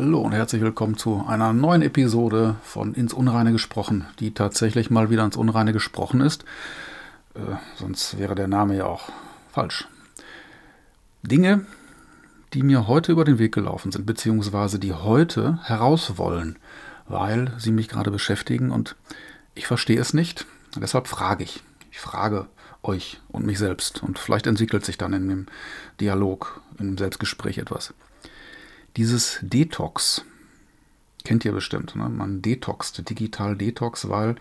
Hallo und herzlich willkommen zu einer neuen Episode von Ins Unreine gesprochen, die tatsächlich mal wieder ins Unreine gesprochen ist. Äh, sonst wäre der Name ja auch falsch. Dinge, die mir heute über den Weg gelaufen sind, beziehungsweise die heute heraus wollen, weil sie mich gerade beschäftigen und ich verstehe es nicht. Deshalb frage ich. Ich frage euch und mich selbst und vielleicht entwickelt sich dann in dem Dialog, im Selbstgespräch etwas. Dieses Detox kennt ihr bestimmt. Ne? Man detoxt, digital Detox, weil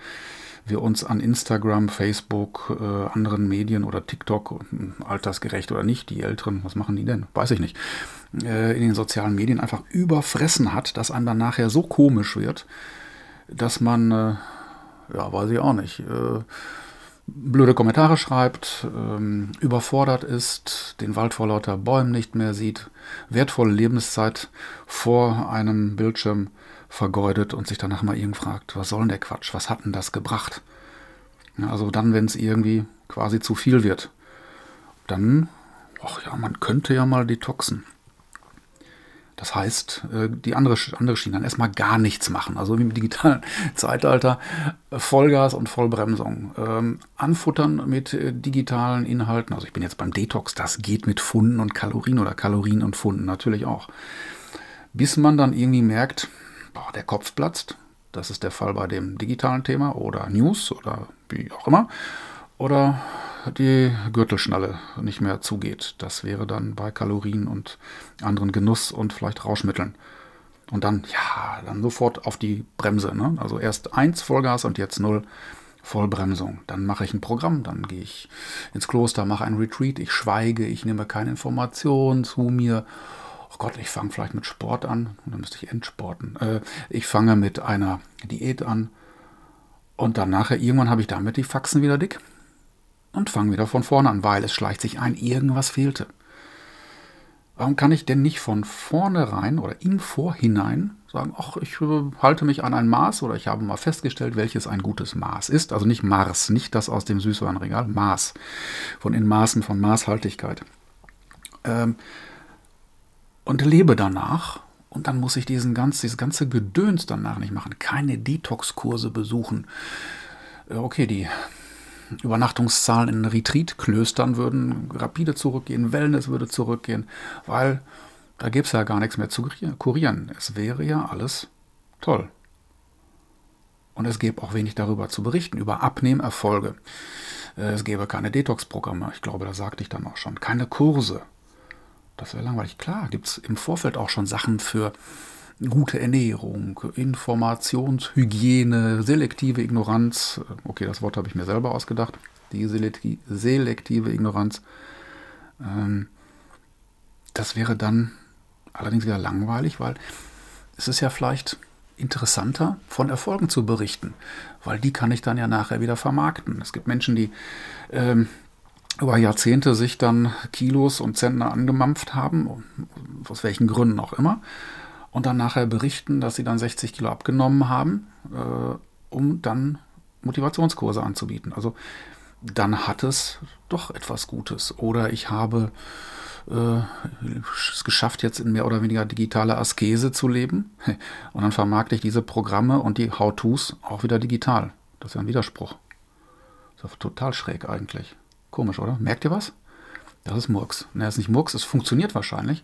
wir uns an Instagram, Facebook, äh, anderen Medien oder TikTok, altersgerecht oder nicht, die Älteren, was machen die denn? Weiß ich nicht. Äh, in den sozialen Medien einfach überfressen hat, dass einem dann nachher so komisch wird, dass man, äh, ja, weiß ich auch nicht, äh, blöde Kommentare schreibt, ähm, überfordert ist, den Wald vor lauter Bäumen nicht mehr sieht, wertvolle Lebenszeit vor einem Bildschirm vergeudet und sich danach mal irgend fragt, was soll denn der Quatsch, was hat denn das gebracht? also dann, wenn es irgendwie quasi zu viel wird, dann, ach ja, man könnte ja mal detoxen. Das heißt, äh, die andere, andere Schiene, dann erstmal gar nichts machen. Also wie im digitalen Zeitalter, Vollgas und Vollbremsung. Ähm, anfuttern mit äh, digitalen Inhalten. Also ich bin jetzt beim Detox, das geht mit Funden und Kalorien oder Kalorien und Funden natürlich auch. Bis man dann irgendwie merkt, boah, der Kopf platzt. Das ist der Fall bei dem digitalen Thema oder News oder wie auch immer. Oder die Gürtelschnalle nicht mehr zugeht. Das wäre dann bei Kalorien und anderen Genuss und vielleicht Rauschmitteln. Und dann, ja, dann sofort auf die Bremse. Ne? Also erst eins Vollgas und jetzt null Vollbremsung. Dann mache ich ein Programm, dann gehe ich ins Kloster, mache ein Retreat, ich schweige, ich nehme keine Informationen zu mir. Oh Gott, ich fange vielleicht mit Sport an. Dann müsste ich entsporten. Äh, ich fange mit einer Diät an. Und dann nachher, irgendwann habe ich damit die Faxen wieder dick und fange wieder von vorne an, weil es schleicht sich ein, irgendwas fehlte. Warum kann ich denn nicht von vornherein oder im Vorhinein sagen, ach, ich äh, halte mich an ein Maß oder ich habe mal festgestellt, welches ein gutes Maß ist. Also nicht Mars, nicht das aus dem Süßwarenregal, Maß. Von in Maßen, von Maßhaltigkeit. Ähm, und lebe danach und dann muss ich diesen ganz, dieses ganze Gedöns danach nicht machen. Keine Detox-Kurse besuchen. Okay, die Übernachtungszahlen in Retreat-Klöstern würden rapide zurückgehen, Wellness würde zurückgehen, weil da gäbe es ja gar nichts mehr zu kurieren. Es wäre ja alles toll. Und es gäbe auch wenig darüber zu berichten, über Abnehmerfolge. Äh, es gäbe keine Detox-Programme, ich glaube, da sagte ich dann auch schon. Keine Kurse. Das wäre langweilig. Klar, gibt es im Vorfeld auch schon Sachen für gute Ernährung, Informationshygiene, selektive Ignoranz. Okay, das Wort habe ich mir selber ausgedacht. Die selektive Ignoranz. Ähm, das wäre dann allerdings wieder langweilig, weil es ist ja vielleicht interessanter, von Erfolgen zu berichten, weil die kann ich dann ja nachher wieder vermarkten. Es gibt Menschen, die ähm, über Jahrzehnte sich dann Kilos und Zentner angemampft haben, aus welchen Gründen auch immer, und dann nachher berichten, dass sie dann 60 Kilo abgenommen haben, äh, um dann Motivationskurse anzubieten. Also dann hat es doch etwas Gutes. Oder ich habe äh, es geschafft, jetzt in mehr oder weniger digitaler Askese zu leben. Und dann vermarkte ich diese Programme und die How-Tos auch wieder digital. Das ist ja ein Widerspruch. Das ist total schräg eigentlich. Komisch, oder? Merkt ihr was? Das ist Murks. Ne, das ist nicht Murks, es funktioniert wahrscheinlich.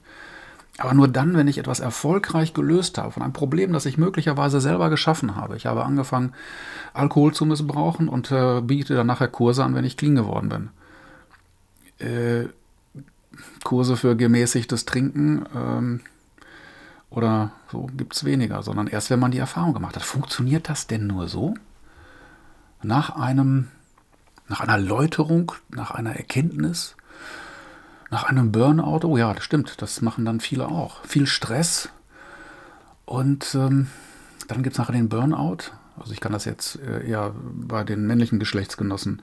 Aber nur dann, wenn ich etwas erfolgreich gelöst habe, von einem Problem, das ich möglicherweise selber geschaffen habe. Ich habe angefangen, Alkohol zu missbrauchen und äh, biete dann nachher Kurse an, wenn ich clean geworden bin. Äh, Kurse für gemäßigtes Trinken ähm, oder so gibt es weniger, sondern erst, wenn man die Erfahrung gemacht hat. Funktioniert das denn nur so? Nach einem, nach einer Läuterung, nach einer Erkenntnis, nach einem Burnout, oh ja, das stimmt, das machen dann viele auch. Viel Stress und ähm, dann gibt es nachher den Burnout. Also ich kann das jetzt äh, eher bei den männlichen Geschlechtsgenossen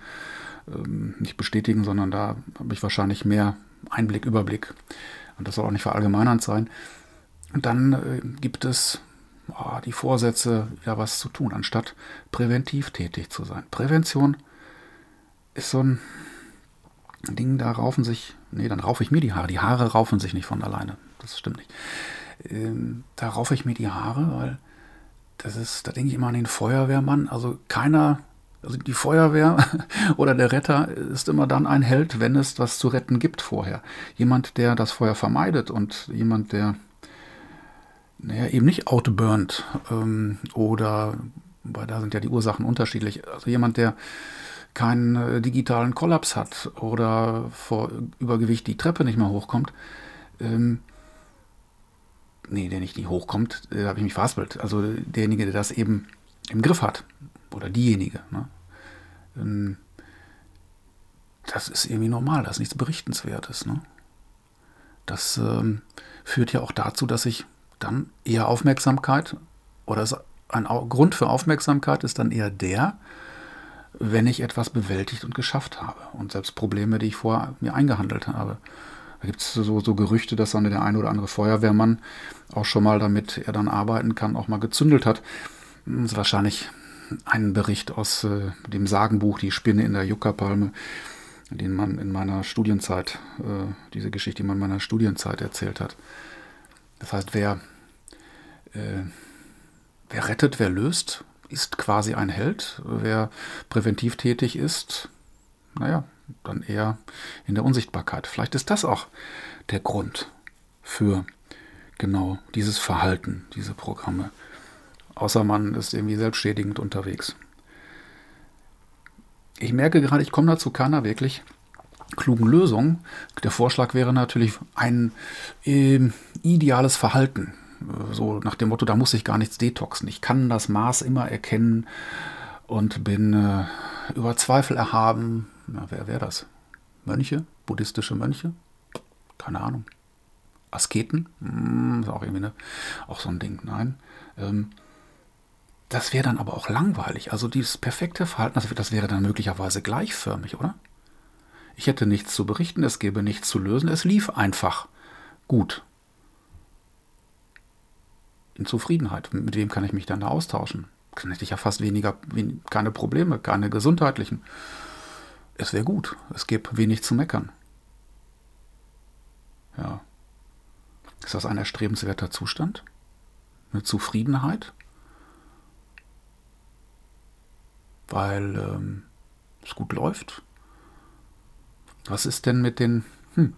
ähm, nicht bestätigen, sondern da habe ich wahrscheinlich mehr Einblick, Überblick. Und das soll auch nicht verallgemeinernd sein. Und dann äh, gibt es oh, die Vorsätze, ja was zu tun, anstatt präventiv tätig zu sein. Prävention ist so ein Ding, da raufen sich, nee, dann raufe ich mir die Haare. Die Haare raufen sich nicht von alleine. Das stimmt nicht. ähm, da raufe ich mir die Haare, weil das ist, da denke ich immer an den Feuerwehrmann. Also keiner, also die Feuerwehr oder der Retter ist immer dann ein Held, wenn es was zu retten gibt vorher. Jemand, der das Feuer vermeidet und jemand, der naja, eben nicht outburnt ähm, oder, weil da sind ja die Ursachen unterschiedlich. Also jemand, der keinen äh, digitalen Kollaps hat oder vor Übergewicht die Treppe nicht mehr hochkommt. Ähm, nee, der nicht, nicht hochkommt, da habe ich mich verhaspelt. Also derjenige, der das eben im Griff hat. Oder diejenige. Ne? Ähm, das ist irgendwie normal, das ist nichts Berichtenswertes. Ne? Das ähm, führt ja auch dazu, dass ich dann eher Aufmerksamkeit oder ein Grund für Aufmerksamkeit ist dann eher der, wenn ich etwas bewältigt und geschafft habe und selbst Probleme, die ich vorher mir eingehandelt habe. Da gibt es so, so Gerüchte, dass dann der ein oder andere Feuerwehrmann auch schon mal, damit er dann arbeiten kann, auch mal gezündelt hat. Das ist wahrscheinlich ein Bericht aus äh, dem Sagenbuch Die Spinne in der Juckerpalme, den man in meiner Studienzeit, äh, diese Geschichte, die man in meiner Studienzeit erzählt hat. Das heißt, wer, äh, wer rettet, wer löst, ist quasi ein Held. Wer präventiv tätig ist, naja, dann eher in der Unsichtbarkeit. Vielleicht ist das auch der Grund für genau dieses Verhalten, diese Programme. Außer man ist irgendwie selbstschädigend unterwegs. Ich merke gerade, ich komme dazu keiner wirklich klugen Lösung. Der Vorschlag wäre natürlich ein äh, ideales Verhalten. So nach dem Motto, da muss ich gar nichts detoxen. Ich kann das Maß immer erkennen und bin äh, über Zweifel erhaben. Na, wer wäre das? Mönche? Buddhistische Mönche? Keine Ahnung. Asketen? Hm, ist auch irgendwie ne, auch so ein Ding. Nein. Ähm, das wäre dann aber auch langweilig. Also dieses perfekte Verhalten, das, das wäre dann möglicherweise gleichförmig, oder? Ich hätte nichts zu berichten, es gäbe nichts zu lösen, es lief einfach gut in Zufriedenheit. Mit wem kann ich mich dann da austauschen? Hätte ich ja fast weniger, keine Probleme, keine gesundheitlichen. Es wäre gut. Es gäbe wenig zu meckern. Ja. Ist das ein erstrebenswerter Zustand? Eine Zufriedenheit? Weil ähm, es gut läuft? Was ist denn mit den hm,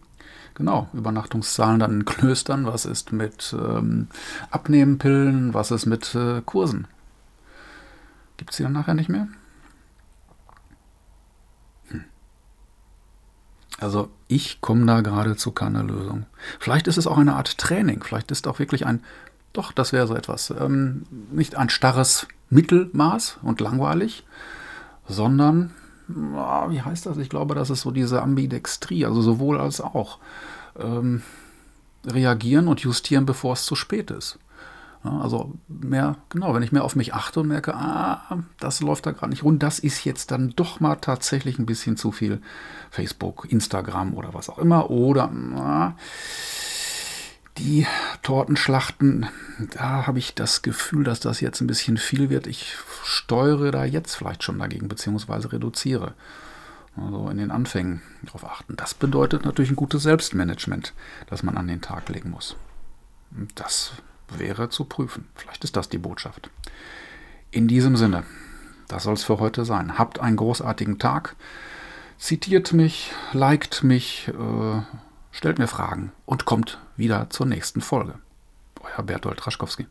Genau, Übernachtungszahlen dann in Klöstern. Was ist mit ähm, Abnehmpillen? Was ist mit äh, Kursen? Gibt es die dann nachher nicht mehr? Hm. Also ich komme da gerade zu keiner Lösung. Vielleicht ist es auch eine Art Training. Vielleicht ist auch wirklich ein, doch, das wäre so etwas, ähm, nicht ein starres Mittelmaß und langweilig, sondern wie heißt das? Ich glaube, das ist so diese Ambidextrie, also sowohl als auch. Ähm, reagieren und justieren, bevor es zu spät ist. Ja, also mehr, genau, wenn ich mehr auf mich achte und merke, ah, das läuft da gerade nicht rund, das ist jetzt dann doch mal tatsächlich ein bisschen zu viel Facebook, Instagram oder was auch immer. Oder ah, die Tortenschlachten, da habe ich das Gefühl, dass das jetzt ein bisschen viel wird. Ich steuere da jetzt vielleicht schon dagegen, beziehungsweise reduziere. Also in den Anfängen darauf achten. Das bedeutet natürlich ein gutes Selbstmanagement, das man an den Tag legen muss. Das wäre zu prüfen. Vielleicht ist das die Botschaft. In diesem Sinne, das soll es für heute sein. Habt einen großartigen Tag. Zitiert mich, liked mich, äh, stellt mir Fragen und kommt wieder zur nächsten Folge. Euer Bertolt Raschkowski.